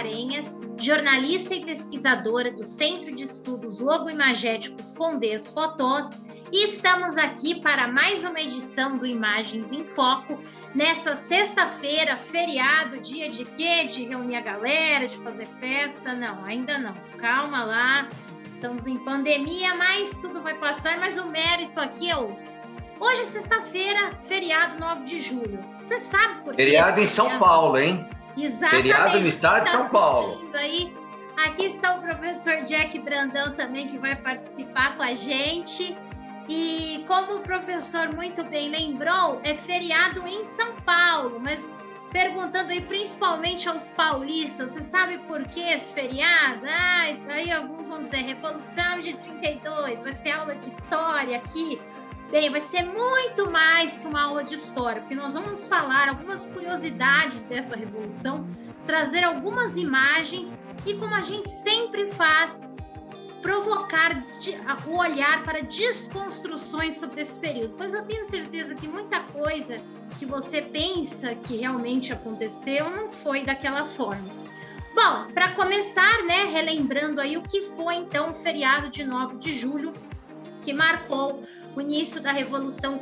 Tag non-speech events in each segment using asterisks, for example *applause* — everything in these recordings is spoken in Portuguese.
Mascarenhas, jornalista e pesquisadora do Centro de Estudos Logoimagéticos Condés Fotós, e estamos aqui para mais uma edição do Imagens em Foco, nessa sexta-feira, feriado, dia de quê? De reunir a galera, de fazer festa? Não, ainda não. Calma lá, estamos em pandemia, mas tudo vai passar, mas o mérito aqui é outro. Hoje é sexta-feira, feriado 9 de julho. Você sabe por quê? Feriado em São Paulo, hein? Exatamente. Feriado no estado de São tá Paulo. Aí. Aqui está o professor Jack Brandão também, que vai participar com a gente. E como o professor muito bem lembrou, é feriado em São Paulo, mas perguntando aí principalmente aos paulistas, você sabe por que esse feriado? Ah, aí alguns vão dizer Revolução de 32, vai ser aula de história aqui. Bem, vai ser muito mais que uma aula de história, porque nós vamos falar algumas curiosidades dessa revolução, trazer algumas imagens e, como a gente sempre faz, provocar o olhar para desconstruções sobre esse período. Pois eu tenho certeza que muita coisa que você pensa que realmente aconteceu não foi daquela forma. Bom, para começar, né, relembrando aí o que foi então o feriado de 9 de julho, que marcou o início da Revolução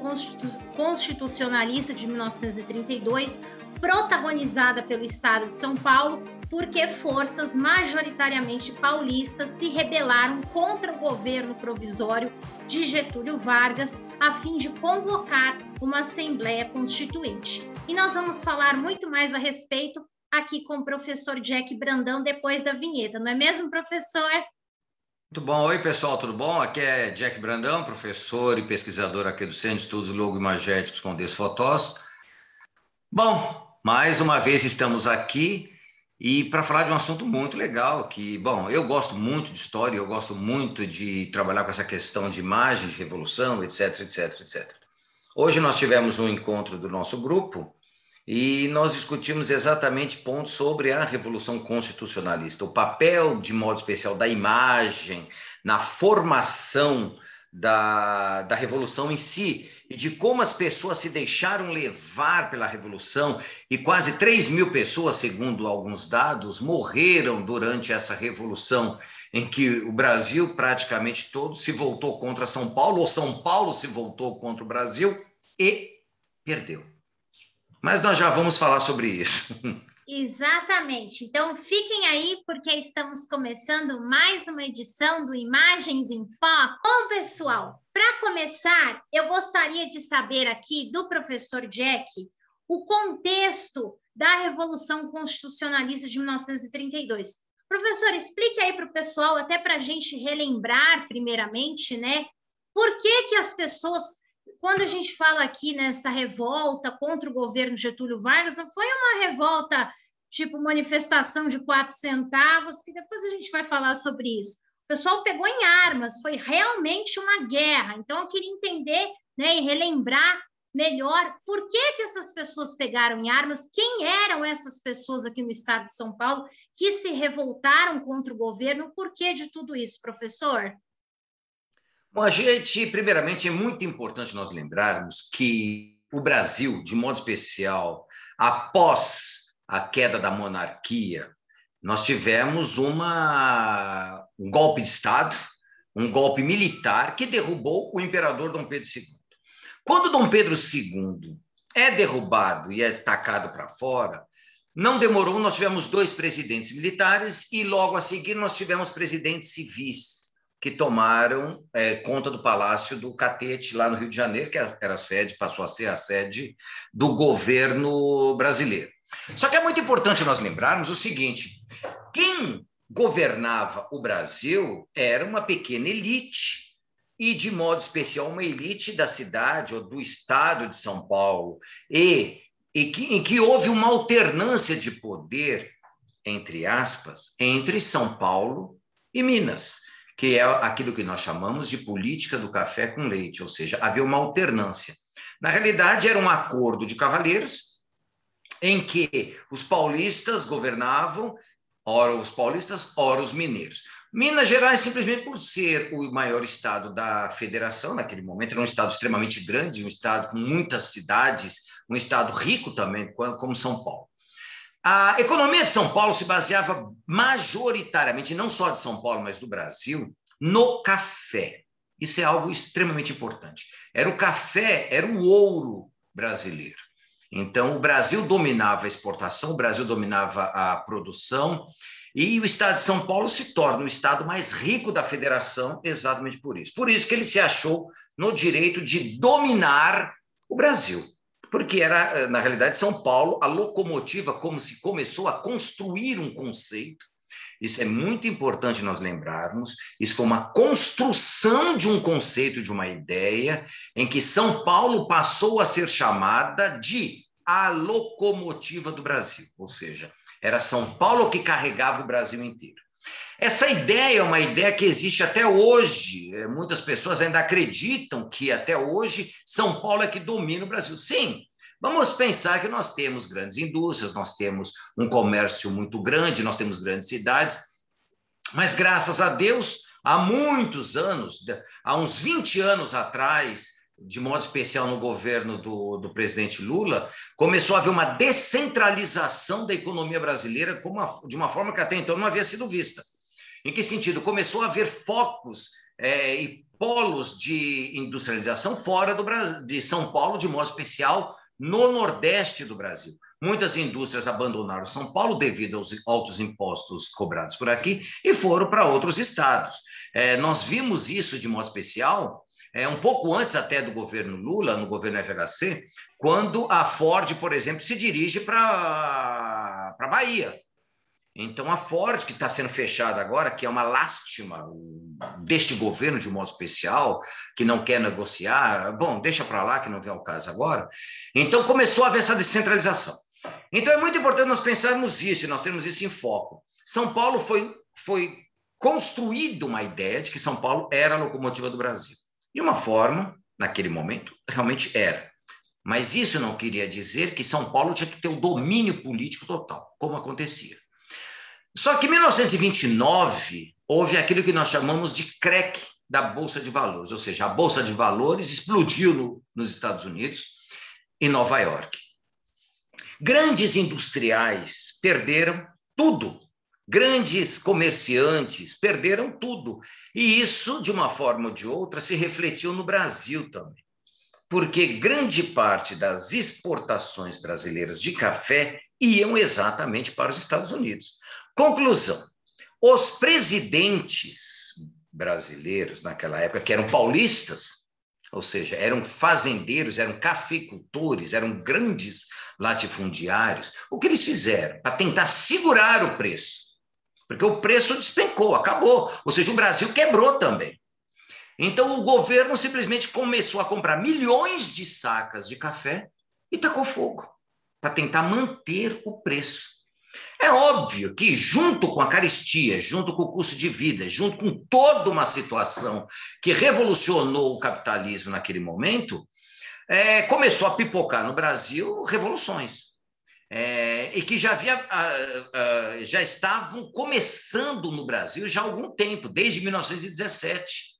Constitucionalista de 1932, protagonizada pelo Estado de São Paulo, porque forças majoritariamente paulistas se rebelaram contra o governo provisório de Getúlio Vargas a fim de convocar uma Assembleia Constituinte. E nós vamos falar muito mais a respeito aqui com o professor Jack Brandão depois da vinheta, não é mesmo, professor? Muito bom. Oi, pessoal, tudo bom? Aqui é Jack Brandão, professor e pesquisador aqui do Centro de Estudos Logomagéticos com Desfotós. Bom, mais uma vez estamos aqui e para falar de um assunto muito legal que, bom, eu gosto muito de história, eu gosto muito de trabalhar com essa questão de imagem, de revolução, etc, etc, etc. Hoje nós tivemos um encontro do nosso grupo e nós discutimos exatamente pontos sobre a Revolução Constitucionalista, o papel, de modo especial, da imagem na formação da, da Revolução em si e de como as pessoas se deixaram levar pela Revolução e quase 3 mil pessoas, segundo alguns dados, morreram durante essa Revolução em que o Brasil praticamente todo se voltou contra São Paulo, ou São Paulo se voltou contra o Brasil e perdeu. Mas nós já vamos falar sobre isso. *laughs* Exatamente. Então fiquem aí porque estamos começando mais uma edição do Imagens em Foco. Bom, pessoal, para começar, eu gostaria de saber aqui do professor Jack o contexto da Revolução Constitucionalista de 1932. Professor, explique aí para o pessoal, até para a gente relembrar primeiramente, né? Por que, que as pessoas quando a gente fala aqui nessa revolta contra o governo Getúlio Vargas, não foi uma revolta tipo manifestação de quatro centavos, que depois a gente vai falar sobre isso. O pessoal pegou em armas, foi realmente uma guerra. Então, eu queria entender né, e relembrar melhor por que, que essas pessoas pegaram em armas, quem eram essas pessoas aqui no estado de São Paulo que se revoltaram contra o governo, por que de tudo isso, professor? Bom, a gente, primeiramente, é muito importante nós lembrarmos que o Brasil, de modo especial, após a queda da monarquia, nós tivemos uma, um golpe de Estado, um golpe militar que derrubou o imperador Dom Pedro II. Quando Dom Pedro II é derrubado e é tacado para fora, não demorou, nós tivemos dois presidentes militares e logo a seguir nós tivemos presidentes civis que tomaram é, conta do Palácio do Catete, lá no Rio de Janeiro, que era a sede, passou a ser a sede do governo brasileiro. Só que é muito importante nós lembrarmos o seguinte: quem governava o Brasil era uma pequena elite, e de modo especial uma elite da cidade ou do estado de São Paulo, e, e que, em que houve uma alternância de poder, entre aspas, entre São Paulo e Minas que é aquilo que nós chamamos de política do café com leite, ou seja, havia uma alternância. Na realidade, era um acordo de cavaleiros em que os paulistas governavam, ora os paulistas, ora os mineiros. Minas Gerais, simplesmente por ser o maior estado da federação, naquele momento, era um estado extremamente grande, um estado com muitas cidades, um estado rico também, como São Paulo. A economia de São Paulo se baseava majoritariamente, não só de São Paulo, mas do Brasil, no café. Isso é algo extremamente importante. Era o café, era o ouro brasileiro. Então, o Brasil dominava a exportação, o Brasil dominava a produção, e o estado de São Paulo se torna o estado mais rico da federação exatamente por isso. Por isso que ele se achou no direito de dominar o Brasil. Porque era, na realidade, São Paulo, a locomotiva, como se começou a construir um conceito. Isso é muito importante nós lembrarmos. Isso foi uma construção de um conceito, de uma ideia, em que São Paulo passou a ser chamada de a locomotiva do Brasil, ou seja, era São Paulo que carregava o Brasil inteiro. Essa ideia é uma ideia que existe até hoje. É, muitas pessoas ainda acreditam que até hoje São Paulo é que domina o Brasil. Sim, vamos pensar que nós temos grandes indústrias, nós temos um comércio muito grande, nós temos grandes cidades, mas graças a Deus, há muitos anos, há uns 20 anos atrás, de modo especial no governo do, do presidente Lula, começou a haver uma descentralização da economia brasileira uma, de uma forma que até então não havia sido vista. Em que sentido? Começou a haver focos é, e polos de industrialização fora do Brasil, de São Paulo, de modo especial no Nordeste do Brasil. Muitas indústrias abandonaram São Paulo devido aos altos impostos cobrados por aqui e foram para outros estados. É, nós vimos isso de modo especial é, um pouco antes até do governo Lula, no governo FHC, quando a Ford, por exemplo, se dirige para a Bahia. Então, a Ford, que está sendo fechada agora, que é uma lástima deste governo de um modo especial, que não quer negociar, bom, deixa para lá, que não vem ao caso agora. Então, começou a haver essa descentralização. Então, é muito importante nós pensarmos isso, nós temos isso em foco. São Paulo foi, foi construída uma ideia de que São Paulo era a locomotiva do Brasil. De uma forma, naquele momento, realmente era. Mas isso não queria dizer que São Paulo tinha que ter o domínio político total, como acontecia. Só que em 1929 houve aquilo que nós chamamos de crack da Bolsa de Valores, ou seja, a Bolsa de Valores explodiu no, nos Estados Unidos, em Nova York. Grandes industriais perderam tudo Grandes comerciantes perderam tudo. E isso, de uma forma ou de outra, se refletiu no Brasil também. Porque grande parte das exportações brasileiras de café iam exatamente para os Estados Unidos. Conclusão: os presidentes brasileiros naquela época, que eram paulistas, ou seja, eram fazendeiros, eram cafeicultores, eram grandes latifundiários, o que eles fizeram? Para tentar segurar o preço porque o preço despencou, acabou. Ou seja, o Brasil quebrou também. Então, o governo simplesmente começou a comprar milhões de sacas de café e tacou fogo para tentar manter o preço. É óbvio que, junto com a caristia, junto com o custo de vida, junto com toda uma situação que revolucionou o capitalismo naquele momento, é, começou a pipocar no Brasil revoluções. É, e que já, havia, uh, uh, já estavam começando no Brasil já há algum tempo, desde 1917,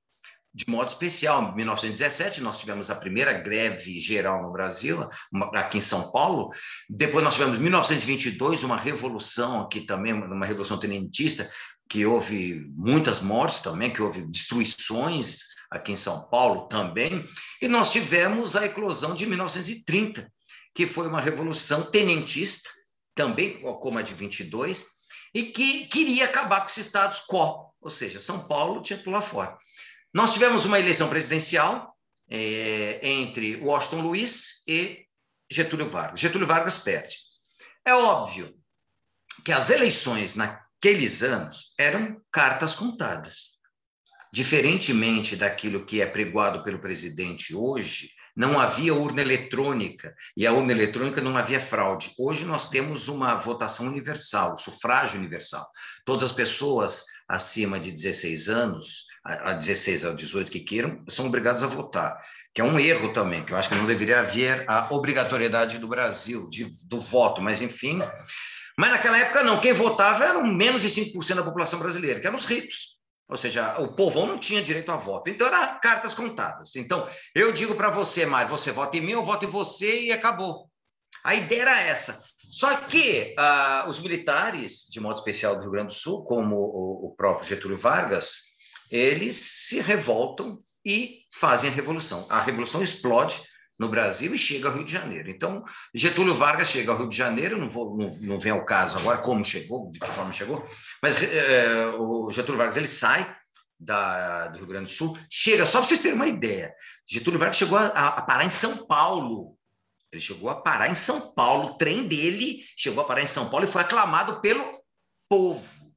de modo especial. Em 1917, nós tivemos a primeira greve geral no Brasil, aqui em São Paulo. Depois, nós tivemos, em 1922, uma revolução aqui também, uma revolução tenentista, que houve muitas mortes também, que houve destruições aqui em São Paulo também. E nós tivemos a eclosão de 1930 que foi uma revolução tenentista, também como a de 22, e que queria acabar com esses status quo, ou seja, São Paulo tinha que pular fora. Nós tivemos uma eleição presidencial é, entre Washington Luiz e Getúlio Vargas. Getúlio Vargas perde. É óbvio que as eleições naqueles anos eram cartas contadas. Diferentemente daquilo que é pregoado pelo presidente hoje, não havia urna eletrônica, e a urna eletrônica não havia fraude. Hoje nós temos uma votação universal, sufrágio universal. Todas as pessoas acima de 16 anos, a 16 a 18 que queiram, são obrigadas a votar, que é um erro também, que eu acho que não deveria haver a obrigatoriedade do Brasil de, do voto, mas enfim. Mas naquela época não, quem votava eram menos de 5% da população brasileira, que eram os ricos. Ou seja, o povão não tinha direito a voto. Então, eram cartas contadas. Então, eu digo para você, Mário, você vota em mim, eu voto em você e acabou. A ideia era essa. Só que uh, os militares, de modo especial do Rio Grande do Sul, como o, o próprio Getúlio Vargas, eles se revoltam e fazem a revolução. A revolução explode no Brasil e chega ao Rio de Janeiro. Então, Getúlio Vargas chega ao Rio de Janeiro, não, vou, não, não vem ao caso agora como chegou, de que forma chegou, mas é, o Getúlio Vargas ele sai da, do Rio Grande do Sul, chega, só para vocês terem uma ideia, Getúlio Vargas chegou a, a, parar em São Paulo. Ele chegou a parar em São Paulo, o trem dele chegou a parar em São Paulo e foi aclamado pelo povo.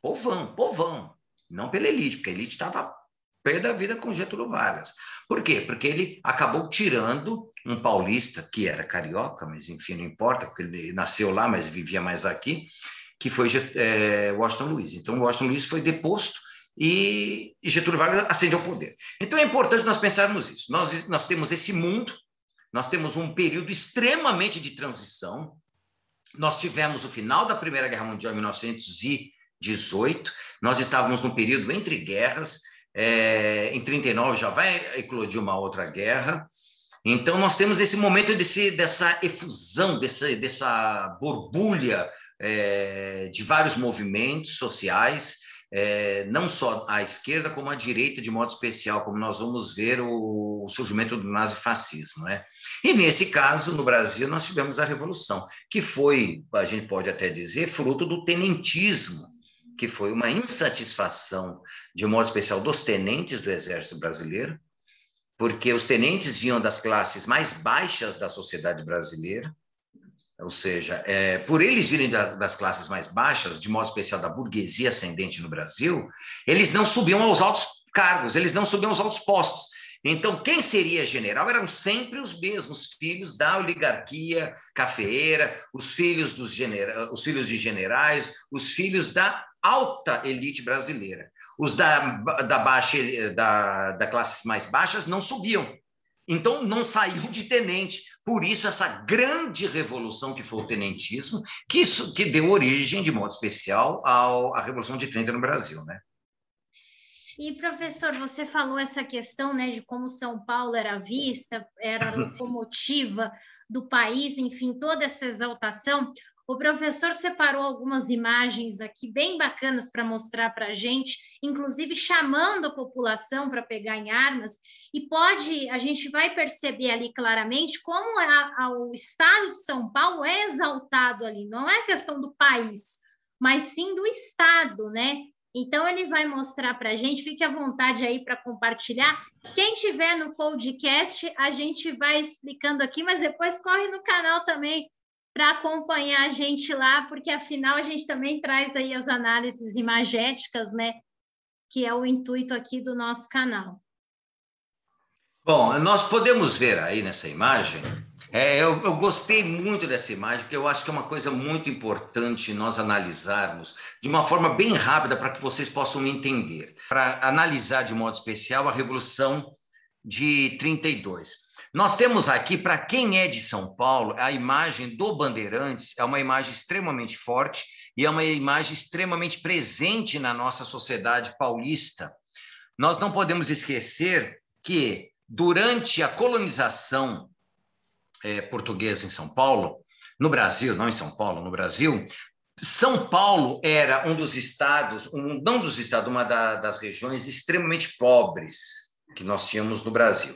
Povão, povão. Não pela elite, porque a elite estava pé da vida com Getúlio Vargas. Por quê? Porque ele acabou tirando um paulista, que era carioca, mas enfim, não importa, porque ele nasceu lá, mas vivia mais aqui, que foi é, Washington Luiz. Então, Washington Luiz foi deposto e, Getúlio Vargas ascende ao poder. Então, é importante nós pensarmos isso. Nós, nós temos esse mundo, nós temos um período extremamente de transição. Nós tivemos o final da Primeira Guerra Mundial em 1918, nós estávamos num período entre guerras, é, em 39 já vai eclodir uma outra guerra. Então, nós temos esse momento desse, dessa efusão, dessa, dessa borbulha é, de vários movimentos sociais, é, não só à esquerda, como à direita, de modo especial, como nós vamos ver o, o surgimento do nazifascismo. Né? E, nesse caso, no Brasil, nós tivemos a Revolução, que foi, a gente pode até dizer, fruto do tenentismo, que foi uma insatisfação, de modo especial, dos tenentes do Exército Brasileiro, porque os tenentes vinham das classes mais baixas da sociedade brasileira, ou seja, é, por eles virem da, das classes mais baixas, de modo especial da burguesia ascendente no Brasil, eles não subiam aos altos cargos, eles não subiam aos altos postos. Então, quem seria general eram sempre os mesmos filhos da oligarquia cafeeira, os filhos, dos genera os filhos de generais, os filhos da alta elite brasileira. Os da, da, baixa, da, da classes mais baixas não subiam. Então, não saiu de tenente. Por isso, essa grande revolução que foi o tenentismo, que, isso, que deu origem, de modo especial, à Revolução de 30 no Brasil. Né? E, professor, você falou essa questão né, de como São Paulo era vista, era a locomotiva do país, enfim, toda essa exaltação. O professor separou algumas imagens aqui bem bacanas para mostrar para a gente, inclusive chamando a população para pegar em armas, e pode, a gente vai perceber ali claramente como a, a, o estado de São Paulo é exaltado ali, não é questão do país, mas sim do estado, né? Então ele vai mostrar para a gente, fique à vontade aí para compartilhar. Quem tiver no podcast, a gente vai explicando aqui, mas depois corre no canal também para acompanhar a gente lá, porque afinal a gente também traz aí as análises imagéticas, né? Que é o intuito aqui do nosso canal. Bom, nós podemos ver aí nessa imagem. É, eu, eu, gostei muito dessa imagem, porque eu acho que é uma coisa muito importante nós analisarmos de uma forma bem rápida para que vocês possam entender. Para analisar de modo especial a Revolução de 32. Nós temos aqui, para quem é de São Paulo, a imagem do Bandeirantes é uma imagem extremamente forte e é uma imagem extremamente presente na nossa sociedade paulista. Nós não podemos esquecer que, durante a colonização é, portuguesa em São Paulo, no Brasil, não em São Paulo, no Brasil, são Paulo era um dos estados, um, não dos estados, uma da, das regiões extremamente pobres que nós tínhamos no Brasil.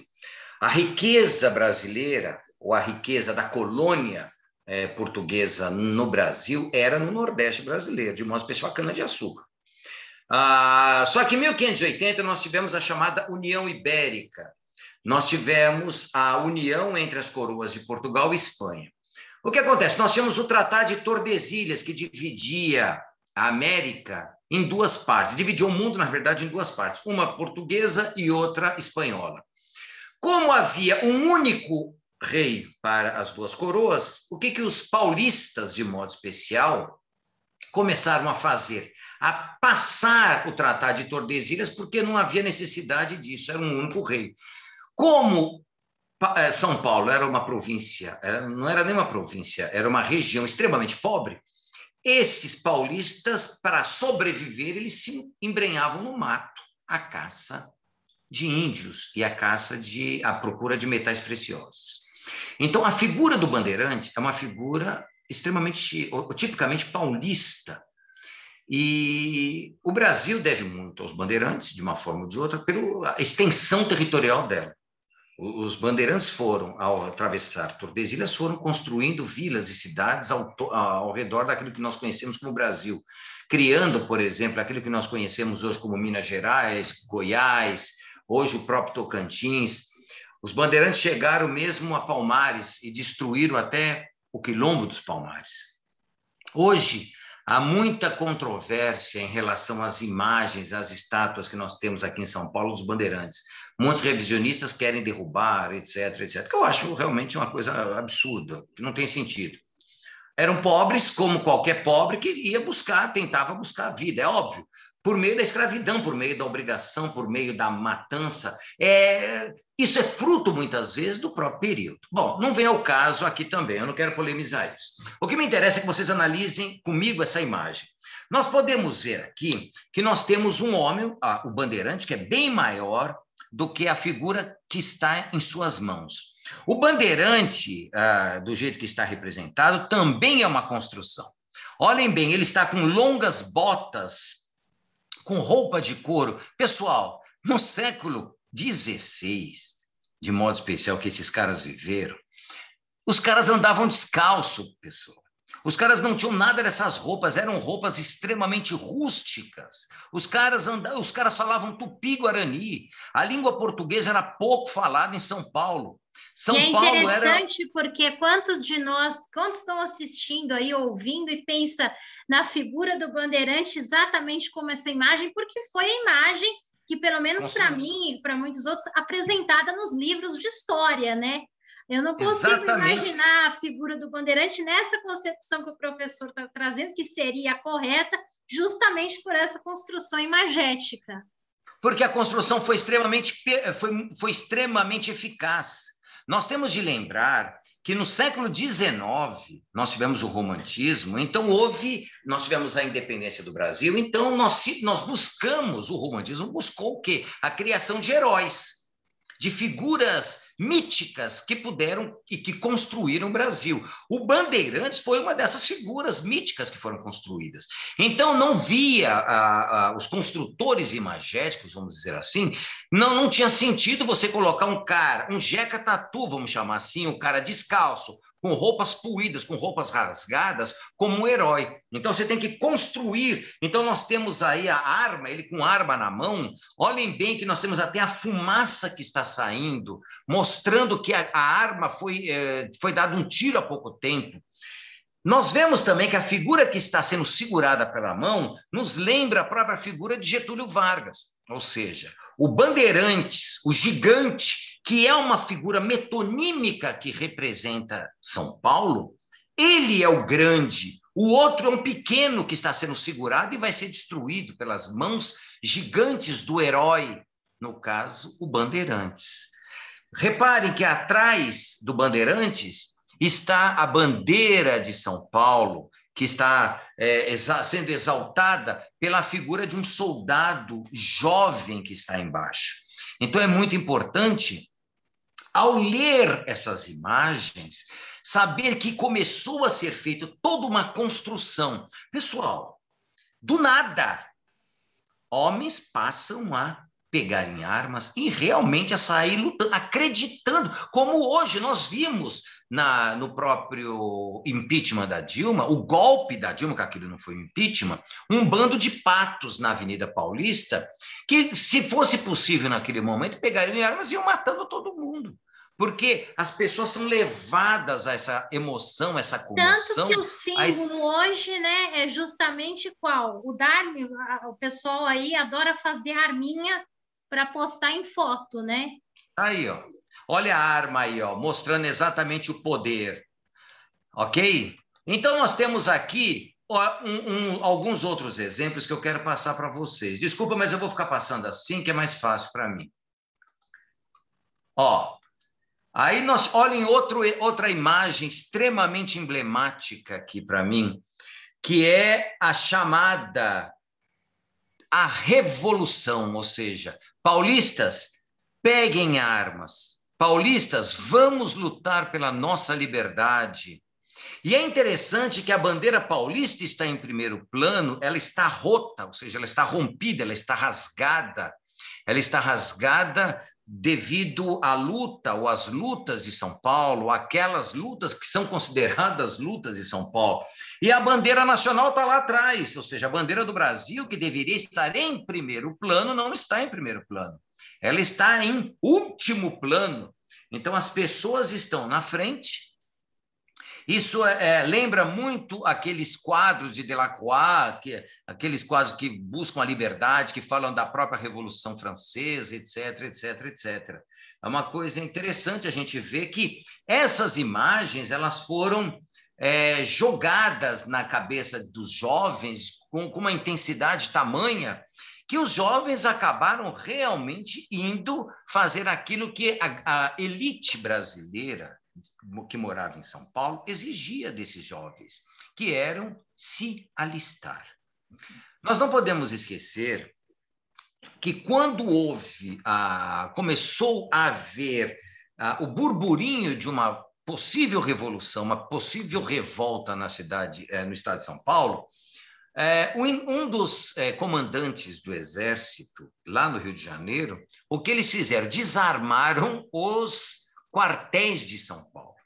A riqueza brasileira, ou a riqueza da colônia é, portuguesa no Brasil, era no Nordeste brasileiro, de modo especial cana-de-açúcar. Ah, só que em 1580 nós tivemos a chamada União Ibérica. Nós tivemos a união entre as coroas de Portugal e Espanha. O que acontece? Nós tínhamos o Tratado de Tordesilhas, que dividia a América em duas partes, dividiu o mundo, na verdade, em duas partes, uma portuguesa e outra espanhola. Como havia um único rei para as duas coroas, o que, que os paulistas, de modo especial, começaram a fazer? A passar o Tratado de Tordesilhas, porque não havia necessidade disso, era um único rei. Como eh, São Paulo era uma província, não era nem uma província, era uma região extremamente pobre, esses paulistas, para sobreviver, eles se embrenhavam no mato, a caça de índios e a caça de a procura de metais preciosos. Então, a figura do bandeirante é uma figura extremamente, tipicamente paulista. E o Brasil deve muito aos bandeirantes, de uma forma ou de outra, pela extensão territorial dela. Os bandeirantes foram, ao atravessar Tordesilhas, foram construindo vilas e cidades ao, ao redor daquilo que nós conhecemos como Brasil, criando, por exemplo, aquilo que nós conhecemos hoje como Minas Gerais, Goiás, hoje o próprio Tocantins. Os bandeirantes chegaram mesmo a Palmares e destruíram até o quilombo dos Palmares. Hoje, há muita controvérsia em relação às imagens, às estátuas que nós temos aqui em São Paulo dos bandeirantes muitos revisionistas querem derrubar, etc, etc. Que eu acho realmente uma coisa absurda, que não tem sentido. Eram pobres, como qualquer pobre que ia buscar, tentava buscar a vida, é óbvio. Por meio da escravidão, por meio da obrigação, por meio da matança. É... Isso é fruto, muitas vezes, do próprio período. Bom, não vem ao caso aqui também, eu não quero polemizar isso. O que me interessa é que vocês analisem comigo essa imagem. Nós podemos ver aqui que nós temos um homem, ah, o bandeirante, que é bem maior, do que a figura que está em suas mãos. O bandeirante, ah, do jeito que está representado, também é uma construção. Olhem bem, ele está com longas botas, com roupa de couro. Pessoal, no século XVI, de modo especial que esses caras viveram, os caras andavam descalço, pessoal. Os caras não tinham nada dessas roupas, eram roupas extremamente rústicas. Os caras andavam, os caras falavam tupi-guarani. A língua portuguesa era pouco falada em São Paulo. São e é interessante era... porque quantos de nós, quantos estão assistindo aí, ouvindo e pensa na figura do bandeirante exatamente como essa imagem, porque foi a imagem que, pelo menos para mim e para muitos outros, apresentada nos livros de história, né? Eu não consigo Exatamente. imaginar a figura do bandeirante nessa concepção que o professor está trazendo, que seria a correta, justamente por essa construção imagética. Porque a construção foi extremamente, foi, foi extremamente eficaz. Nós temos de lembrar que no século XIX nós tivemos o romantismo, então houve, nós tivemos a independência do Brasil, então nós, nós buscamos, o romantismo buscou o quê? A criação de heróis de figuras míticas que puderam e que construíram o Brasil. O Bandeirantes foi uma dessas figuras míticas que foram construídas. Então, não via a, a, os construtores imagéticos, vamos dizer assim, não, não tinha sentido você colocar um cara, um jeca tatu, vamos chamar assim, um cara descalço, com roupas puídas, com roupas rasgadas, como um herói. Então você tem que construir. Então nós temos aí a arma, ele com arma na mão. Olhem bem que nós temos até a fumaça que está saindo, mostrando que a, a arma foi, eh, foi dado um tiro há pouco tempo. Nós vemos também que a figura que está sendo segurada pela mão nos lembra a própria figura de Getúlio Vargas, ou seja, o Bandeirantes, o gigante, que é uma figura metonímica que representa São Paulo, ele é o grande, o outro é um pequeno que está sendo segurado e vai ser destruído pelas mãos gigantes do herói, no caso, o Bandeirantes. Reparem que atrás do Bandeirantes está a bandeira de São Paulo, que está é, exa sendo exaltada pela figura de um soldado jovem que está embaixo. Então é muito importante, ao ler essas imagens, saber que começou a ser feita toda uma construção. Pessoal, do nada, homens passam a pegarem armas e realmente a sair lutando, acreditando, como hoje nós vimos na, no próprio impeachment da Dilma, o golpe da Dilma, que aquilo não foi impeachment, um bando de patos na Avenida Paulista, que, se fosse possível naquele momento, pegariam armas e iam matando todo mundo. Porque as pessoas são levadas a essa emoção, essa comoção. Tanto que o símbolo hoje, né, é justamente qual? O dar o pessoal aí adora fazer arminha para postar em foto, né? Aí, ó. Olha a arma aí, ó, mostrando exatamente o poder. Ok? Então, nós temos aqui ó, um, um, alguns outros exemplos que eu quero passar para vocês. Desculpa, mas eu vou ficar passando assim, que é mais fácil para mim. Ó, aí nós olhem outro, outra imagem extremamente emblemática aqui para mim, que é a chamada a revolução, ou seja, paulistas, peguem armas, Paulistas, vamos lutar pela nossa liberdade. E é interessante que a bandeira paulista está em primeiro plano, ela está rota, ou seja, ela está rompida, ela está rasgada. Ela está rasgada devido à luta ou às lutas de São Paulo, aquelas lutas que são consideradas lutas de São Paulo. E a bandeira nacional está lá atrás, ou seja, a bandeira do Brasil, que deveria estar em primeiro plano, não está em primeiro plano. Ela está em último plano. Então, as pessoas estão na frente isso é, é, lembra muito aqueles quadros de Delacroix, que, aqueles quadros que buscam a liberdade, que falam da própria Revolução Francesa, etc, etc, etc. É uma coisa interessante a gente ver que essas imagens elas foram é, jogadas na cabeça dos jovens com, com uma intensidade tamanha que os jovens acabaram realmente indo fazer aquilo que a, a elite brasileira que morava em São Paulo exigia desses jovens, que eram se alistar. Nós não podemos esquecer que quando houve a, começou a haver a, o burburinho de uma possível revolução, uma possível revolta na cidade, eh, no estado de São Paulo, eh, um dos eh, comandantes do exército lá no Rio de Janeiro, o que eles fizeram? Desarmaram os quartéis de São Paulo.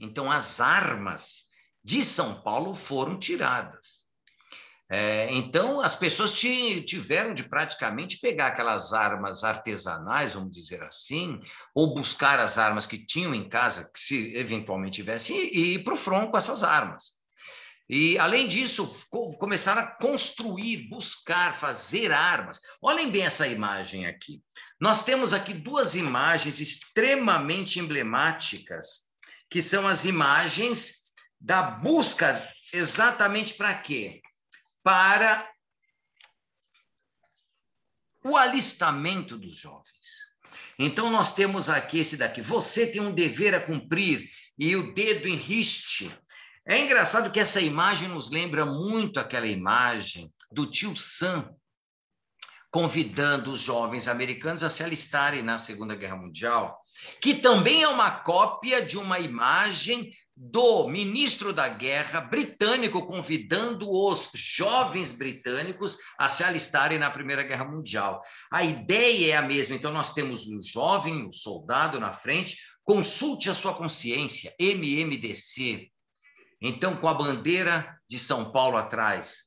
Então, as armas de São Paulo foram tiradas. É, então, as pessoas tiveram de praticamente pegar aquelas armas artesanais, vamos dizer assim, ou buscar as armas que tinham em casa, que se eventualmente tivesse, e ir para o front com essas armas. E, além disso, começaram a construir, buscar, fazer armas. Olhem bem essa imagem aqui. Nós temos aqui duas imagens extremamente emblemáticas, que são as imagens da busca exatamente para quê? Para o alistamento dos jovens. Então, nós temos aqui esse daqui. Você tem um dever a cumprir e o dedo em riste é engraçado que essa imagem nos lembra muito aquela imagem do tio Sam convidando os jovens americanos a se alistarem na Segunda Guerra Mundial, que também é uma cópia de uma imagem do ministro da Guerra britânico convidando os jovens britânicos a se alistarem na Primeira Guerra Mundial. A ideia é a mesma, então nós temos o jovem, o soldado na frente, consulte a sua consciência, MMDC, então, com a bandeira de São Paulo atrás.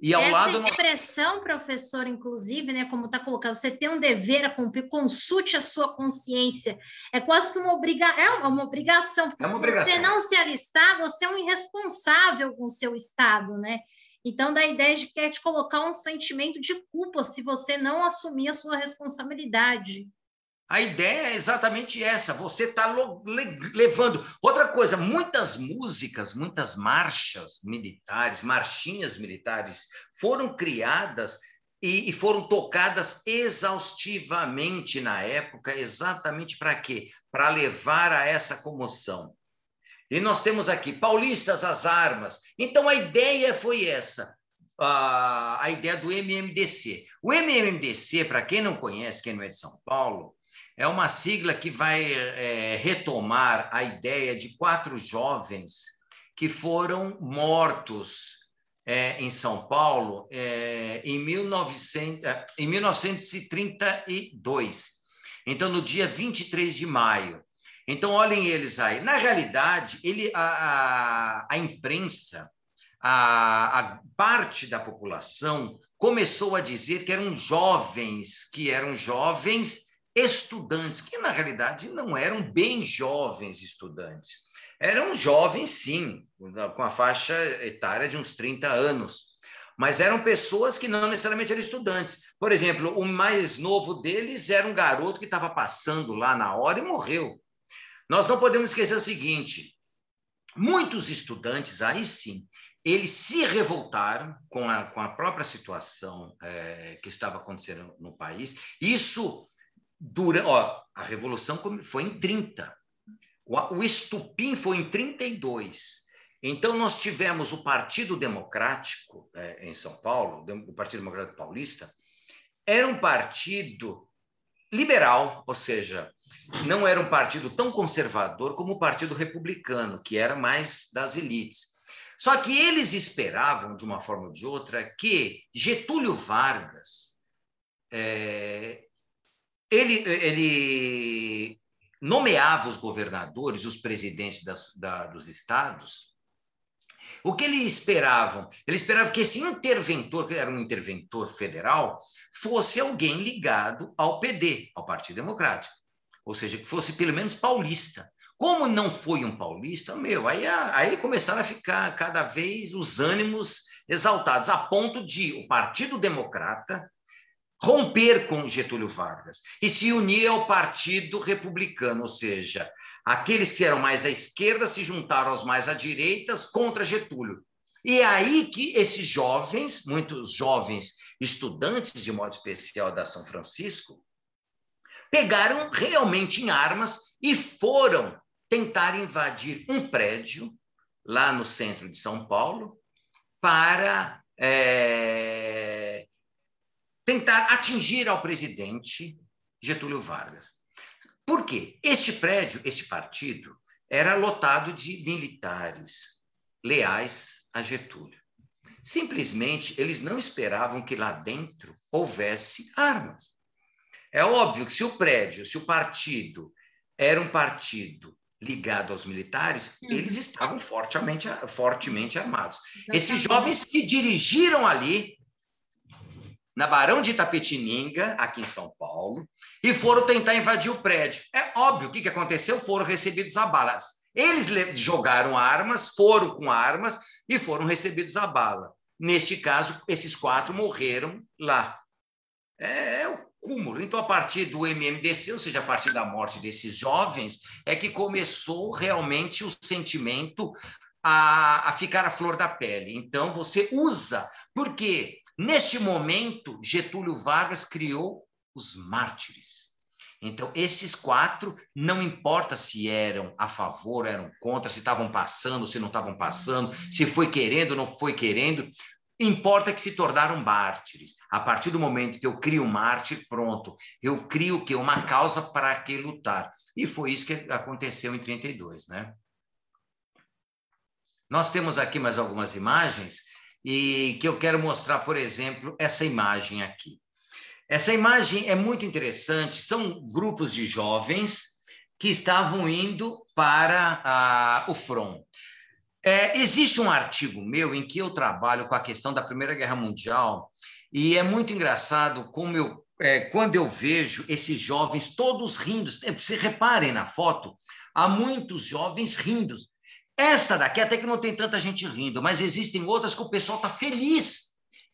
E ao Essa lado. Essa expressão, professor, inclusive, né, como está colocado, você tem um dever a cumprir, consulte a sua consciência. É quase que uma, obriga... é uma obrigação, porque é uma se obrigação. você não se alistar, você é um irresponsável com o seu Estado, né? Então, da ideia de que é te colocar um sentimento de culpa se você não assumir a sua responsabilidade. A ideia é exatamente essa, você está levando. Outra coisa, muitas músicas, muitas marchas militares, marchinhas militares, foram criadas e, e foram tocadas exaustivamente na época, exatamente para quê? Para levar a essa comoção. E nós temos aqui, paulistas as armas. Então a ideia foi essa, a ideia do MMDC. O MMDC, para quem não conhece, quem não é de São Paulo, é uma sigla que vai é, retomar a ideia de quatro jovens que foram mortos é, em São Paulo é, em, 1900, é, em 1932. Então, no dia 23 de maio. Então, olhem eles aí. Na realidade, ele, a, a, a imprensa, a, a parte da população começou a dizer que eram jovens, que eram jovens estudantes, que na realidade não eram bem jovens estudantes. Eram jovens, sim, com a faixa etária de uns 30 anos, mas eram pessoas que não necessariamente eram estudantes. Por exemplo, o mais novo deles era um garoto que estava passando lá na hora e morreu. Nós não podemos esquecer o seguinte: muitos estudantes, aí sim, eles se revoltaram com a, com a própria situação é, que estava acontecendo no país. Isso Dura, ó, a revolução foi em 30. O, o estupim foi em 32. Então, nós tivemos o Partido Democrático é, em São Paulo, o Partido Democrático Paulista, era um partido liberal, ou seja, não era um partido tão conservador como o Partido Republicano, que era mais das elites. Só que eles esperavam, de uma forma ou de outra, que Getúlio Vargas é, ele, ele nomeava os governadores, os presidentes das, da, dos estados. O que eles esperavam? Eles esperavam que esse interventor, que era um interventor federal, fosse alguém ligado ao PD, ao Partido Democrático. Ou seja, que fosse pelo menos paulista. Como não foi um paulista, meu, aí, aí começaram a ficar cada vez os ânimos exaltados, a ponto de o Partido Democrata romper com Getúlio Vargas e se unir ao Partido Republicano, ou seja, aqueles que eram mais à esquerda se juntaram aos mais à direita contra Getúlio. E é aí que esses jovens, muitos jovens estudantes de modo especial da São Francisco, pegaram realmente em armas e foram tentar invadir um prédio lá no centro de São Paulo para é, tentar atingir ao presidente Getúlio Vargas. Por quê? Este prédio, este partido, era lotado de militares leais a Getúlio. Simplesmente eles não esperavam que lá dentro houvesse armas. É óbvio que se o prédio, se o partido era um partido ligado aos militares, uhum. eles estavam fortemente, fortemente armados. Exatamente. Esses jovens se dirigiram ali na Barão de Itapetininga, aqui em São Paulo, e foram tentar invadir o prédio. É óbvio o que, que aconteceu, foram recebidos a balas. Eles jogaram armas, foram com armas e foram recebidos a bala. Neste caso, esses quatro morreram lá. É, é o cúmulo. Então, a partir do MMDC, ou seja, a partir da morte desses jovens, é que começou realmente o sentimento a, a ficar à flor da pele. Então, você usa. Por quê? Neste momento, Getúlio Vargas criou os mártires. Então, esses quatro, não importa se eram a favor, eram contra, se estavam passando, se não estavam passando, se foi querendo, não foi querendo, importa que se tornaram mártires. A partir do momento que eu crio um mártir, pronto, eu crio que uma causa para que lutar. E foi isso que aconteceu em 32, né? Nós temos aqui mais algumas imagens e que eu quero mostrar, por exemplo, essa imagem aqui. Essa imagem é muito interessante, são grupos de jovens que estavam indo para o front. É, existe um artigo meu em que eu trabalho com a questão da Primeira Guerra Mundial e é muito engraçado como eu, é, quando eu vejo esses jovens todos rindo. Se reparem na foto, há muitos jovens rindo. Esta daqui até que não tem tanta gente rindo, mas existem outras que o pessoal está feliz.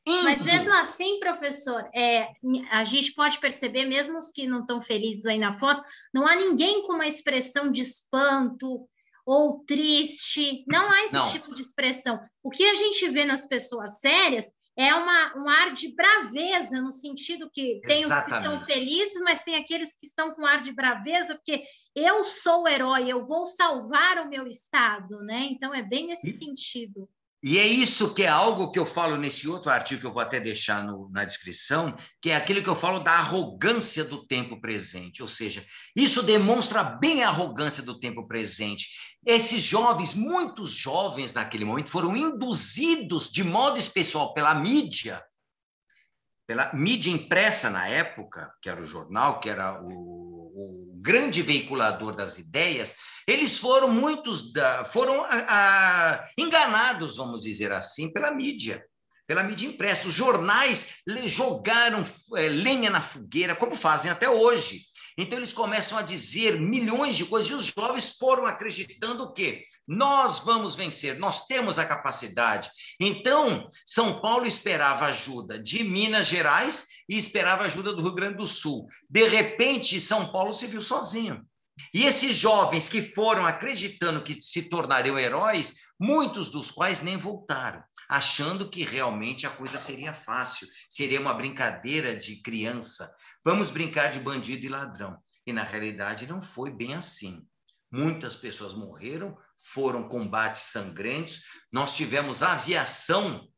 Indo. Mas mesmo assim, professor, é, a gente pode perceber, mesmo os que não estão felizes aí na foto, não há ninguém com uma expressão de espanto ou triste, não há esse não. tipo de expressão. O que a gente vê nas pessoas sérias é uma, um ar de braveza, no sentido que tem Exatamente. os que estão felizes, mas tem aqueles que estão com ar de braveza, porque eu sou o herói, eu vou salvar o meu Estado, né? Então é bem nesse e, sentido. E é isso que é algo que eu falo nesse outro artigo que eu vou até deixar no, na descrição, que é aquilo que eu falo da arrogância do tempo presente. Ou seja, isso demonstra bem a arrogância do tempo presente. Esses jovens, muitos jovens naquele momento, foram induzidos de modo especial pela mídia, pela mídia impressa na época, que era o jornal, que era o, o grande veiculador das ideias, eles foram muitos da, foram a, a, enganados, vamos dizer assim, pela mídia, pela mídia impressa. Os jornais jogaram é, lenha na fogueira, como fazem até hoje. Então eles começam a dizer milhões de coisas e os jovens foram acreditando o quê? Nós vamos vencer, nós temos a capacidade. Então, São Paulo esperava ajuda de Minas Gerais e esperava ajuda do Rio Grande do Sul. De repente, São Paulo se viu sozinho. E esses jovens que foram acreditando que se tornariam heróis, muitos dos quais nem voltaram, achando que realmente a coisa seria fácil, seria uma brincadeira de criança. Vamos brincar de bandido e ladrão. E na realidade não foi bem assim. Muitas pessoas morreram, foram combates sangrentos. Nós tivemos aviação,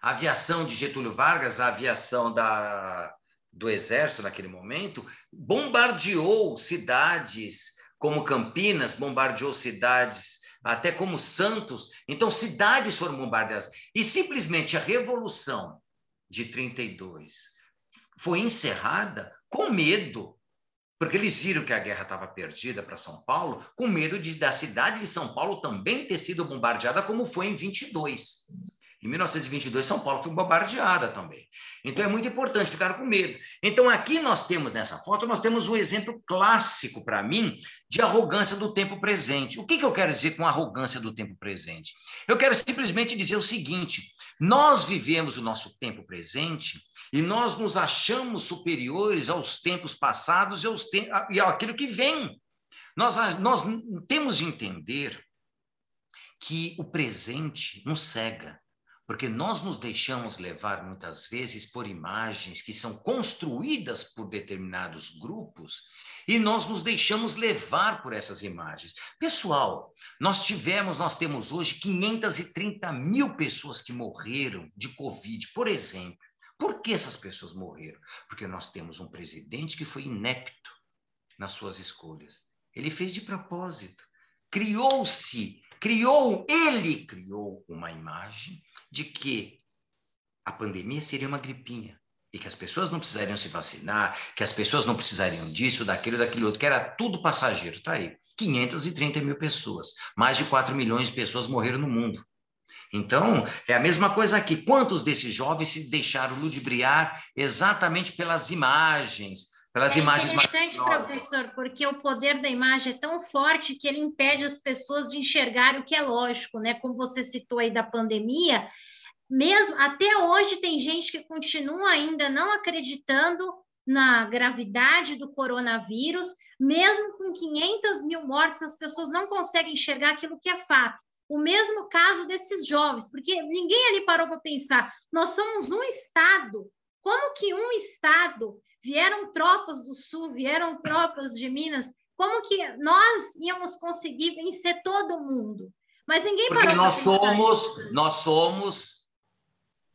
aviação de Getúlio Vargas, aviação da do exército naquele momento, bombardeou cidades como Campinas, bombardeou cidades até como Santos. Então, cidades foram bombardeadas. E simplesmente a Revolução de 32 foi encerrada com medo, porque eles viram que a guerra estava perdida para São Paulo, com medo de da cidade de São Paulo também ter sido bombardeada, como foi em 22. Em 1922, São Paulo foi bombardeada também. Então é muito importante ficar com medo. Então aqui nós temos nessa foto, nós temos um exemplo clássico para mim de arrogância do tempo presente. O que, que eu quero dizer com arrogância do tempo presente? Eu quero simplesmente dizer o seguinte: nós vivemos o nosso tempo presente e nós nos achamos superiores aos tempos passados e, aos te e àquilo que vem. Nós, nós temos de entender que o presente nos cega porque nós nos deixamos levar muitas vezes por imagens que são construídas por determinados grupos e nós nos deixamos levar por essas imagens. Pessoal, nós tivemos, nós temos hoje 530 mil pessoas que morreram de Covid, por exemplo. Por que essas pessoas morreram? Porque nós temos um presidente que foi inepto nas suas escolhas. Ele fez de propósito. Criou-se, criou, ele criou uma imagem de que a pandemia seria uma gripinha e que as pessoas não precisariam se vacinar, que as pessoas não precisariam disso, daquilo, daquilo outro, que era tudo passageiro. Está aí. 530 mil pessoas. Mais de 4 milhões de pessoas morreram no mundo. Então, é a mesma coisa aqui. Quantos desses jovens se deixaram ludibriar exatamente pelas imagens, pelas é imagens interessante, professor, porque o poder da imagem é tão forte que ele impede as pessoas de enxergar o que é lógico, né? Como você citou aí da pandemia, mesmo até hoje tem gente que continua ainda não acreditando na gravidade do coronavírus, mesmo com 500 mil mortes, as pessoas não conseguem enxergar aquilo que é fato. O mesmo caso desses jovens, porque ninguém ali parou para pensar, nós somos um Estado. Como que um Estado vieram tropas do Sul, vieram tropas de Minas, como que nós íamos conseguir vencer todo mundo? Mas ninguém Porque nós somos, isso. nós somos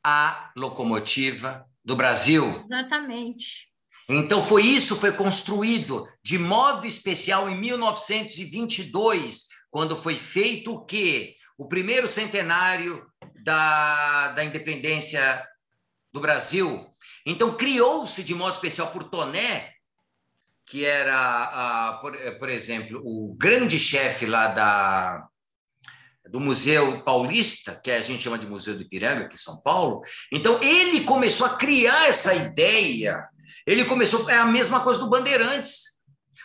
a locomotiva do Brasil. Exatamente. Então foi isso foi construído de modo especial em 1922, quando foi feito o quê? O primeiro centenário da, da independência do Brasil, então, criou-se de modo especial por Toné, que era, a, por, por, exemplo, o grande chefe lá da, do Museu Paulista, que a gente chama de Museu do Ipiranga, aqui em São Paulo. Então, ele começou a criar essa ideia. Ele começou, é a mesma coisa do Bandeirantes.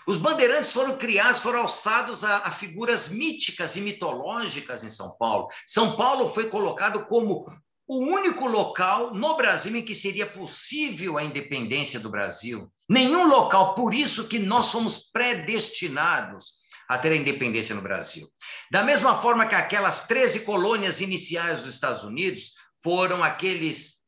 Os bandeirantes foram criados, foram alçados a, a, figuras míticas e mitológicas em São Paulo. São Paulo foi colocado como o único local no Brasil em que seria possível a independência do Brasil. Nenhum local, por isso que nós somos predestinados a ter a independência no Brasil. Da mesma forma que aquelas 13 colônias iniciais dos Estados Unidos foram aqueles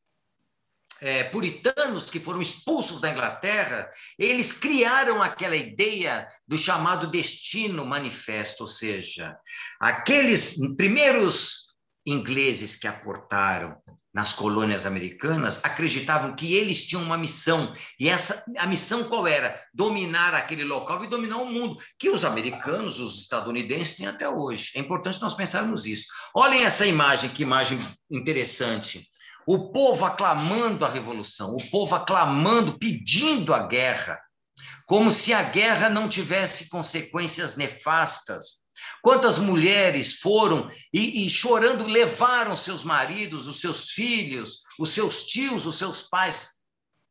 é, puritanos que foram expulsos da Inglaterra, eles criaram aquela ideia do chamado destino manifesto, ou seja, aqueles primeiros ingleses que aportaram nas colônias americanas acreditavam que eles tinham uma missão. E essa a missão qual era? Dominar aquele local e dominar o mundo que os americanos os estadunidenses têm até hoje. É importante nós pensarmos isso. Olhem essa imagem que imagem interessante. O povo aclamando a revolução o povo aclamando pedindo a guerra como se a guerra não tivesse consequências nefastas Quantas mulheres foram e, e, chorando levaram seus maridos, os seus filhos, os seus tios, os seus pais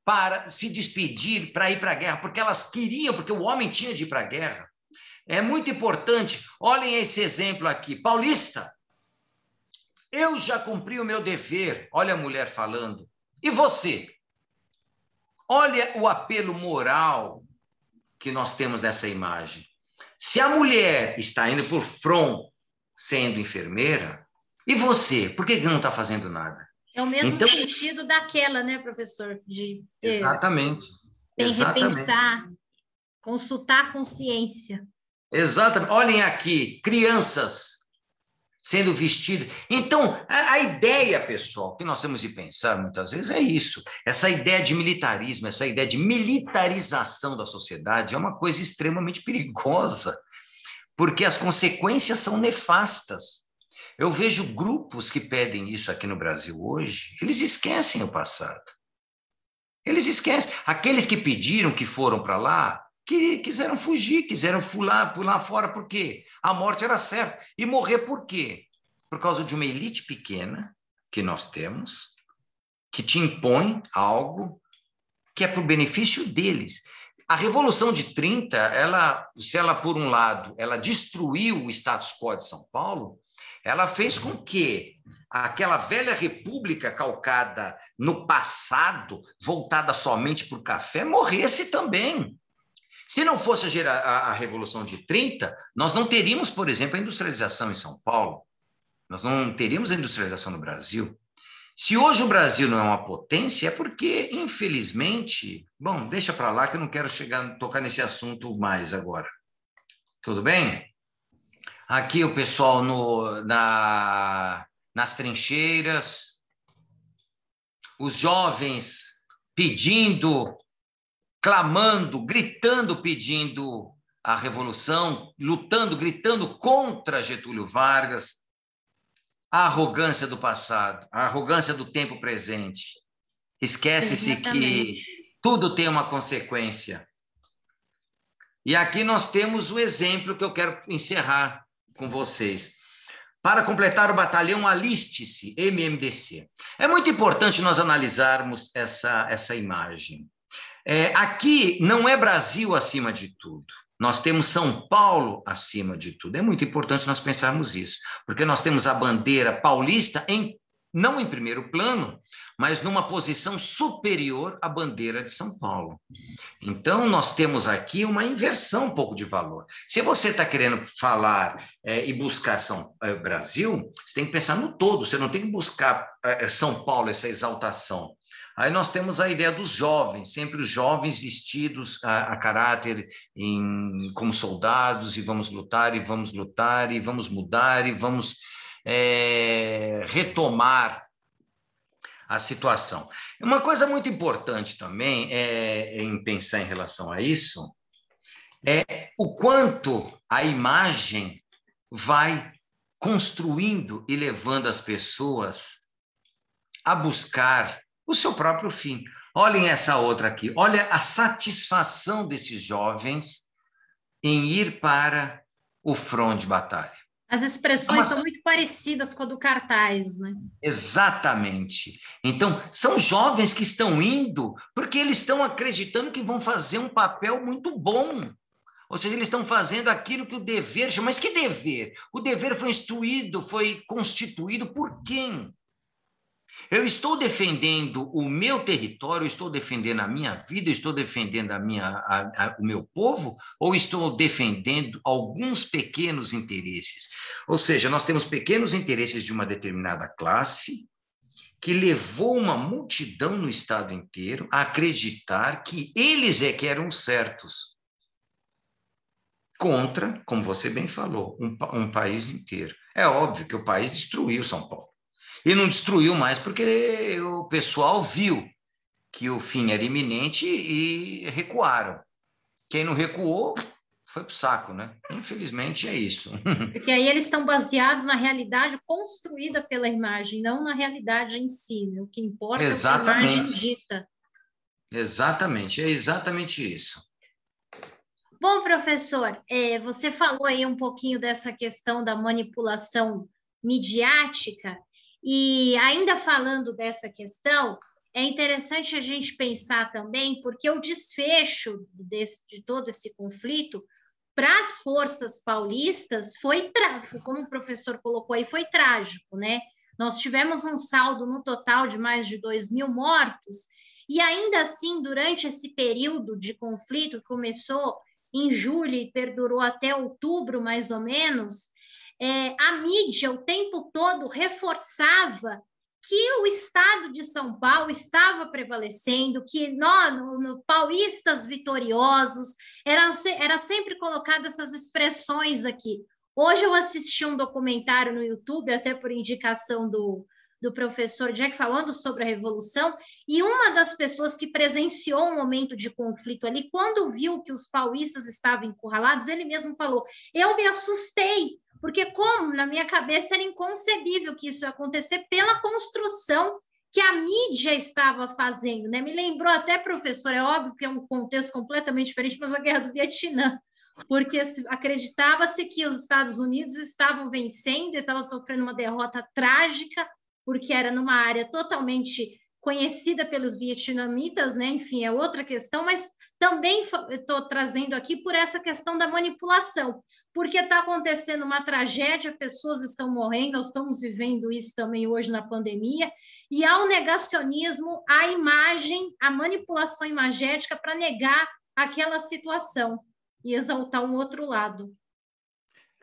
para se despedir, para ir para a guerra, porque elas queriam, porque o homem tinha de ir para a guerra. É muito importante. Olhem esse exemplo aqui. Paulista, eu já cumpri o meu dever. Olha a mulher falando. E você? Olha o apelo moral que nós temos nessa imagem. Se a mulher está indo por front sendo enfermeira, e você, por que, que não está fazendo nada? É o mesmo então, sentido daquela, né, professor? De ter, exatamente. Tem repensar, consultar a consciência. Exatamente. Olhem aqui, crianças sendo vestidas. Então, a, a, ideia, pessoal, que nós temos de pensar muitas vezes é isso. Essa ideia de militarismo, essa ideia de militarização da sociedade é uma coisa extremamente perigosa, porque as consequências são nefastas. Eu vejo grupos que pedem isso aqui no Brasil hoje, eles esquecem o passado. Eles esquecem. Aqueles que pediram, que foram para lá, que quiseram fugir, quiseram pular, pular fora, por quê? A morte era certa. E morrer por quê? Por causa de uma elite pequena que nós temos, que te impõe algo que é para o benefício deles. A Revolução de 30, ela, se ela, por um lado, ela destruiu o status quo de São Paulo, ela fez com que aquela velha república calcada no passado, voltada somente para o café, morresse também. Se não fosse a, a, a, Revolução de 30, nós não teríamos, por exemplo, a industrialização em São Paulo, nós não teríamos a industrialização no Brasil. Se hoje o Brasil não é uma potência, é porque, infelizmente, bom, deixa para lá que eu não quero chegar tocar nesse assunto mais agora. Tudo bem? Aqui o pessoal no, na, nas trincheiras, os jovens pedindo clamando, gritando, pedindo a revolução, lutando, gritando contra Getúlio Vargas, a arrogância do passado, a arrogância do tempo presente. Esquece-se que tudo tem uma consequência. E aqui nós temos o exemplo que eu quero encerrar com vocês. Para completar o batalhão, aliste-se, MMDC. É muito importante nós analisarmos essa, essa imagem. É, aqui não é Brasil acima de tudo. Nós temos São Paulo acima de tudo. É muito importante nós pensarmos isso, porque nós temos a bandeira paulista em não em primeiro plano, mas numa posição superior à bandeira de São Paulo. Então, nós temos aqui uma inversão um pouco de valor. Se você está querendo falar é, e buscar São é, Brasil, você tem que pensar no todo, você não tem que buscar é, São Paulo, essa exaltação. Aí nós temos a ideia dos jovens, sempre os jovens vestidos a, a caráter em, como soldados, e vamos lutar, e vamos lutar, e vamos mudar, e vamos é, retomar a situação. Uma coisa muito importante também é, em pensar em relação a isso é o quanto a imagem vai construindo e levando as pessoas a buscar o seu próprio fim. Olhem essa outra aqui. Olha a satisfação desses jovens em ir para o front de batalha. As expressões são muito parecidas com a do cartaz, né? Exatamente. Então, são jovens que estão indo porque eles estão acreditando que vão fazer um papel muito bom. Ou seja, eles estão fazendo aquilo que o dever chama. Mas que dever? O dever foi instituído, foi constituído por quem? Eu estou defendendo o meu território, estou defendendo a minha vida, estou defendendo a minha, a, a, o meu povo, ou estou defendendo alguns pequenos interesses? Ou seja, nós temos pequenos interesses de uma determinada classe que levou uma multidão no estado inteiro a acreditar que eles é que eram certos contra, como você bem falou, um, um país inteiro. É óbvio que o país destruiu São Paulo. E não destruiu mais porque o pessoal viu que o fim era iminente e recuaram. Quem não recuou foi para o saco, né? Infelizmente é isso. *laughs* Porque aí eles estão baseados na realidade construída pela imagem, não na realidade em si. Né? O que importa exatamente. é a imagem dita. Exatamente, é exatamente isso. Bom, professor, é, você falou aí um pouquinho dessa questão da manipulação midiática, e ainda falando dessa questão, é interessante a gente pensar também, porque o desfecho desse, de todo esse conflito para as forças paulistas foi, como o professor colocou aí, foi trágico, né? Nós tivemos um saldo no total de mais de 2 mil mortos, e ainda assim, durante esse período de conflito, que começou em julho e perdurou até outubro, mais ou menos, é, a mídia o tempo todo reforçava que o Estado de São Paulo estava prevalecendo, que nós, no, no, paulistas vitoriosos, era, era sempre colocado essas expressões aqui. Hoje eu assisti um documentário no YouTube, até por indicação do, do professor Jack falando sobre a revolução, e uma das pessoas que presenciou um momento de conflito ali, quando viu que os paulistas estavam encurralados, ele mesmo falou: "Eu me assustei, porque como na minha cabeça era inconcebível que isso ia acontecer pela construção que a mídia estava fazendo, né? Me lembrou até, professor, é óbvio que é um contexto completamente diferente, mas a guerra do Vietnã, porque acreditava-se que os Estados Unidos estavam vencendo, estavam sofrendo uma derrota trágica porque era numa área totalmente conhecida pelos vietnamitas, né? Enfim, é outra questão, mas também estou trazendo aqui por essa questão da manipulação, porque está acontecendo uma tragédia, pessoas estão morrendo, nós estamos vivendo isso também hoje na pandemia, e há o negacionismo, a imagem, a manipulação imagética para negar aquela situação e exaltar um outro lado.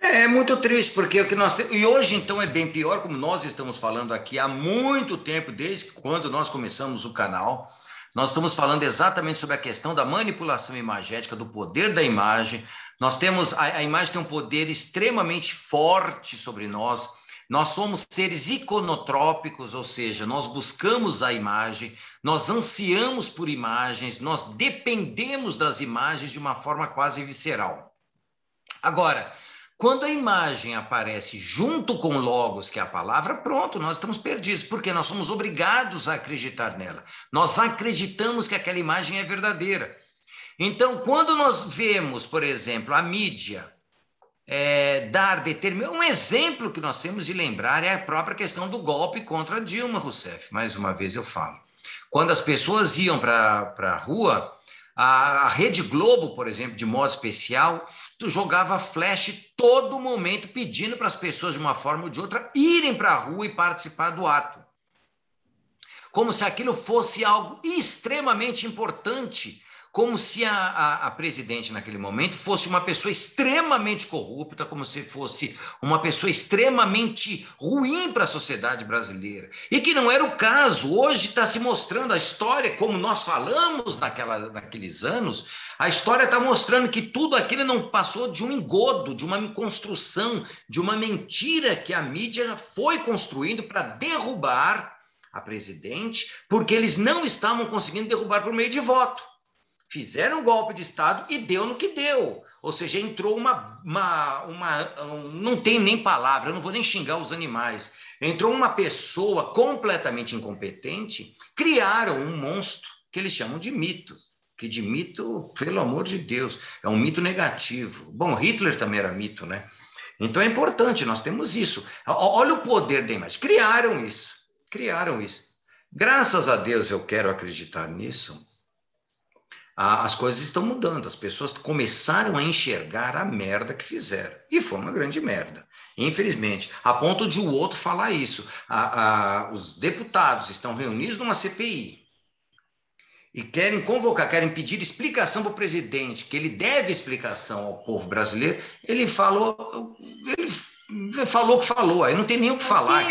É, é muito triste, porque o que nós temos. E hoje, então, é bem pior, como nós estamos falando aqui há muito tempo, desde quando nós começamos o canal. Nós estamos falando exatamente sobre a questão da manipulação imagética, do poder da imagem. Nós temos. A, a imagem tem um poder extremamente forte sobre nós. Nós somos seres iconotrópicos, ou seja, nós buscamos a imagem, nós ansiamos por imagens, nós dependemos das imagens de uma forma quase visceral. Agora, quando a imagem aparece junto com logos, que é a palavra, pronto, nós estamos perdidos, porque nós somos obrigados a acreditar nela. Nós acreditamos que aquela imagem é verdadeira. Então, quando nós vemos, por exemplo, a mídia é, dar determinado. Um exemplo que nós temos de lembrar é a própria questão do golpe contra Dilma Rousseff. Mais uma vez eu falo. Quando as pessoas iam para a rua, a, Rede Globo, por exemplo, de modo especial, jogava flash todo momento pedindo para as pessoas, de uma forma ou de outra, irem para a rua e participar do ato. Como se aquilo fosse algo extremamente importante como se a, a, a, presidente naquele momento fosse uma pessoa extremamente corrupta, como se fosse uma pessoa extremamente ruim para a sociedade brasileira. E que não era o caso. Hoje está se mostrando a história, como nós falamos naquela, naqueles anos, a história está mostrando que tudo aquilo não passou de um engodo, de uma construção, de uma mentira que a mídia foi construindo para derrubar a presidente, porque eles não estavam conseguindo derrubar por meio de voto fizeram um golpe de Estado e deu no que deu. Ou seja, entrou uma. uma, uma um, não tem nem palavra, eu não vou nem xingar os animais. Entrou uma pessoa completamente incompetente, criaram um monstro que eles chamam de mito. Que de mito, pelo amor de Deus, é um mito negativo. Bom, Hitler também era mito, né? Então é importante, nós temos isso. Olha o poder da imagem. Criaram isso, criaram isso. Graças a Deus eu quero acreditar nisso, as coisas estão mudando. As pessoas começaram a enxergar a merda que fizeram. E foi uma grande merda, infelizmente. A ponto de o outro falar isso. A, a, os deputados estão reunidos numa CPI e querem convocar, querem pedir explicação para o presidente, que ele deve explicação ao povo brasileiro. Ele falou, ele falou o que falou, aí não tem nem o que falar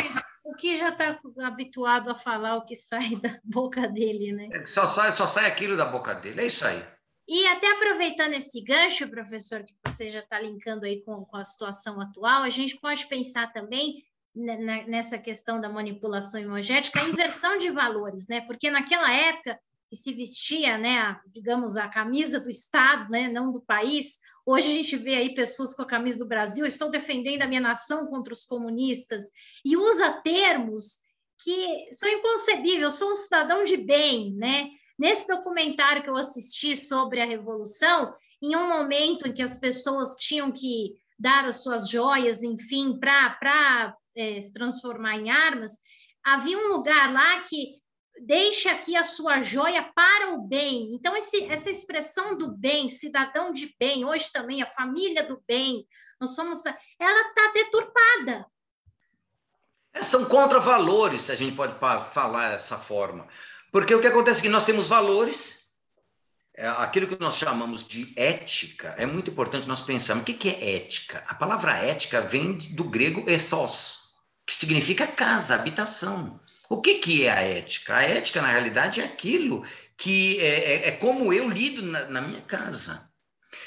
o que já está habituado a falar o que sai *laughs* da boca dele, né? É só sai, só sai aquilo da boca dele, é isso aí. E até aproveitando esse gancho, professor, que você já está linkando aí com, com a situação atual, a gente pode pensar também nessa questão da manipulação imagética, a inversão de valores, né? Porque naquela época que se vestia, né, digamos, a camisa do Estado, né, não do país, Hoje a gente vê aí pessoas com a camisa do Brasil, estou defendendo a minha nação contra os comunistas, e usa termos que são inconcebíveis. Eu sou um cidadão de bem, né? Nesse documentário que eu assisti sobre a Revolução, em um momento em que as pessoas tinham que dar as suas joias, enfim, para é, se transformar em armas, havia um lugar lá que deixe aqui a sua joia para o bem. Então, esse, essa expressão do bem, cidadão de bem, hoje também a família do bem, nós somos, ela está deturpada. É, são contravalores, se a gente pode falar dessa forma. Porque o que acontece é que nós temos valores, é, aquilo que nós chamamos de ética, é muito importante nós pensarmos. O que é ética? A palavra ética vem do grego ethos, que significa casa, habitação. O que, que é a ética? A ética, na realidade, é aquilo que é, é, é como eu lido na, na minha casa.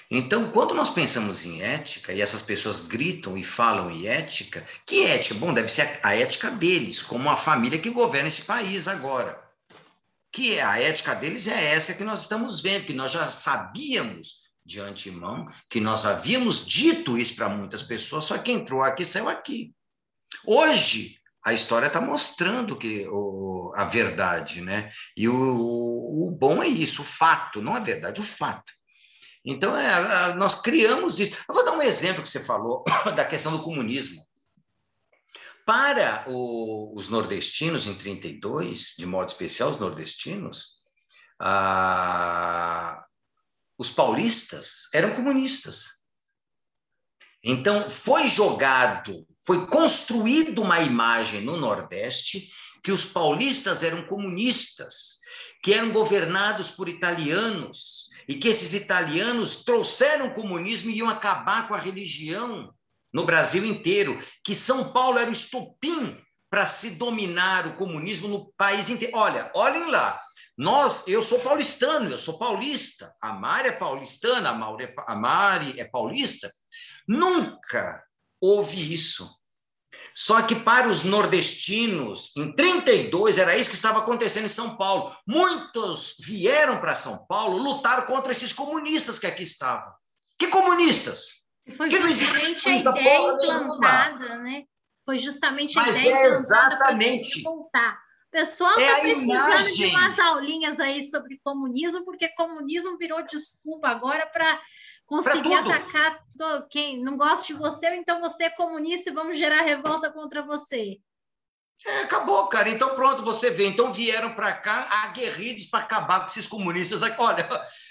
Então, quando nós pensamos em ética, e essas pessoas gritam e falam em ética, que ética? Bom, deve ser a ética deles, como a família que governa esse país agora. Que é a ética deles é essa que nós estamos vendo, que nós já sabíamos de antemão, que nós havíamos dito isso para muitas pessoas, só que entrou aqui saiu aqui. Hoje, a história está mostrando que o, a verdade, né? E o, o, bom é isso, o fato, não a verdade, o fato. Então, é, nós criamos isso. Eu vou dar um exemplo que você falou *coughs* da questão do comunismo. Para o, os nordestinos, em 32, de modo especial, os nordestinos, os paulistas eram comunistas. Então, foi jogado, foi construída uma imagem no Nordeste que os paulistas eram comunistas, que eram governados por italianos, e que esses italianos trouxeram o comunismo e iam acabar com a religião no Brasil inteiro, que São Paulo era o estupim para se dominar o comunismo no país inteiro. Olha, olhem lá, nós, eu sou paulistano, eu sou paulista, a Mari é paulistana, a, é, a Mari é paulista. Nunca houve isso. Só que para os nordestinos, em 32 era isso que estava acontecendo em São Paulo. Muitos vieram para São Paulo lutar contra esses comunistas que aqui estavam. Que comunistas? Foi justamente a ideia implantada, né? Foi justamente a Mas ideia é exatamente. voltar. O pessoal está é precisando imagem. de umas aulinhas aí sobre comunismo, porque comunismo virou desculpa agora para conseguir atacar quem não gosta de você, então você é comunista e vamos gerar revolta contra você. É, acabou, cara. Então pronto, você vê. Então vieram para cá aguerridos para acabar com esses comunistas aqui. Olha,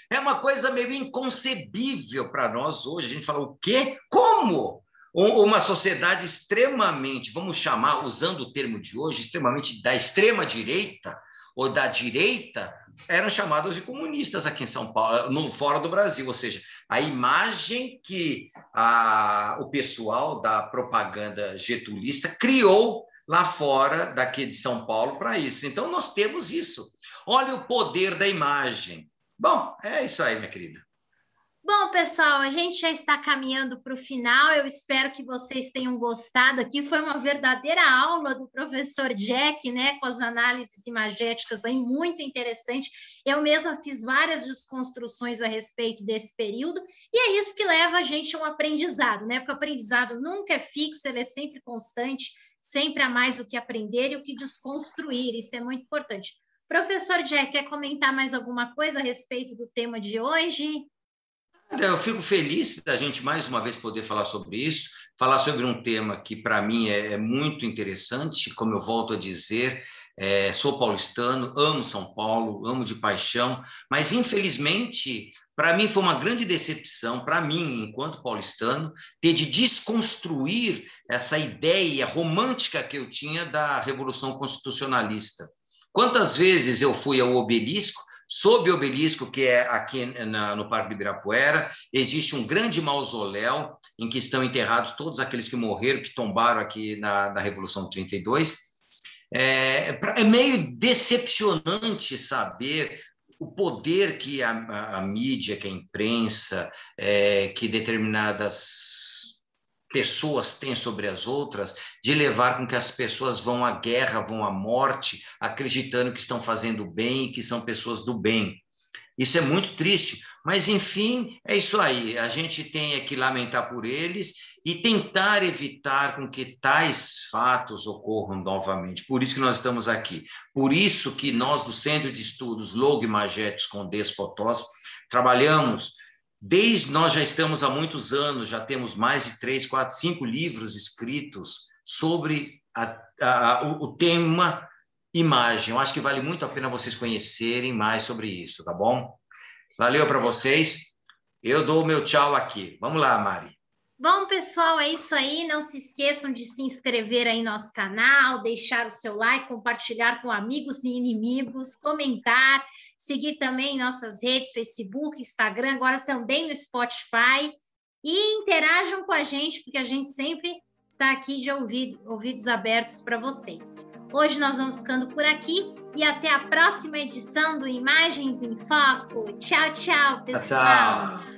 é uma coisa meio inconcebível para nós hoje. A gente fala, o quê? Como? Uma sociedade extremamente, vamos chamar, usando o termo de hoje, extremamente da extrema direita ou da direita, eram chamados de comunistas aqui em São Paulo, no, fora do Brasil, ou seja, a imagem que a, o pessoal da propaganda getulista criou lá fora daqui de São Paulo para isso. Então nós temos isso. Olha o poder da imagem. Bom, é isso aí, minha querida. Bom, pessoal, a gente já está caminhando para o final. Eu espero que vocês tenham gostado aqui. Foi uma verdadeira aula do professor Jack, né? Com as análises imagéticas aí, muito interessante. Eu mesma fiz várias desconstruções a respeito desse período, e é isso que leva a gente a um aprendizado, né? Porque o aprendizado nunca é fixo, ele é sempre constante, sempre há mais o que aprender e o que desconstruir. Isso é muito importante. Professor Jack, quer comentar mais alguma coisa a respeito do tema de hoje? Eu fico feliz da gente mais uma vez poder falar sobre isso, falar sobre um tema que para mim é, é, muito interessante, como eu volto a dizer, é, sou paulistano, amo São Paulo, amo de paixão, mas infelizmente para mim foi uma grande decepção, para mim, enquanto paulistano, ter de desconstruir essa ideia romântica que eu tinha da Revolução Constitucionalista. Quantas vezes eu fui ao obelisco Sob o obelisco, que é aqui na, no Parque de Ibirapuera, existe um grande mausoléu em que estão enterrados todos aqueles que morreram, que tombaram aqui na, na Revolução de 32. É, é meio decepcionante saber o poder que a, a, a mídia, que a imprensa, é, que determinadas pessoas têm sobre as outras, de levar com que as pessoas vão à guerra, vão à morte, acreditando que estão fazendo bem e que são pessoas do bem. Isso é muito triste, mas enfim, é isso aí. A gente tem é que lamentar por eles e tentar evitar com que tais fatos ocorram novamente. Por isso que nós estamos aqui. Por isso que nós do Centro de Estudos Logo Magetes com Fotós trabalhamos Desde nós já estamos há muitos anos, já temos mais de três, quatro, cinco livros escritos sobre a, a, o, tema imagem. Eu acho que vale muito a pena vocês conhecerem mais sobre isso, tá bom? Valeu para vocês. Eu dou o meu tchau aqui. Vamos lá, Mari. Bom, pessoal, é isso aí. Não se esqueçam de se inscrever aí no nosso canal, deixar o seu like, compartilhar com amigos e inimigos, comentar, seguir também nossas redes, Facebook, Instagram, agora também no Spotify. E interajam com a gente, porque a gente sempre está aqui de ouvido, ouvidos abertos para vocês. Hoje nós vamos ficando por aqui e até a próxima edição do Imagens em Foco. Tchau, tchau, pessoal. Tchau.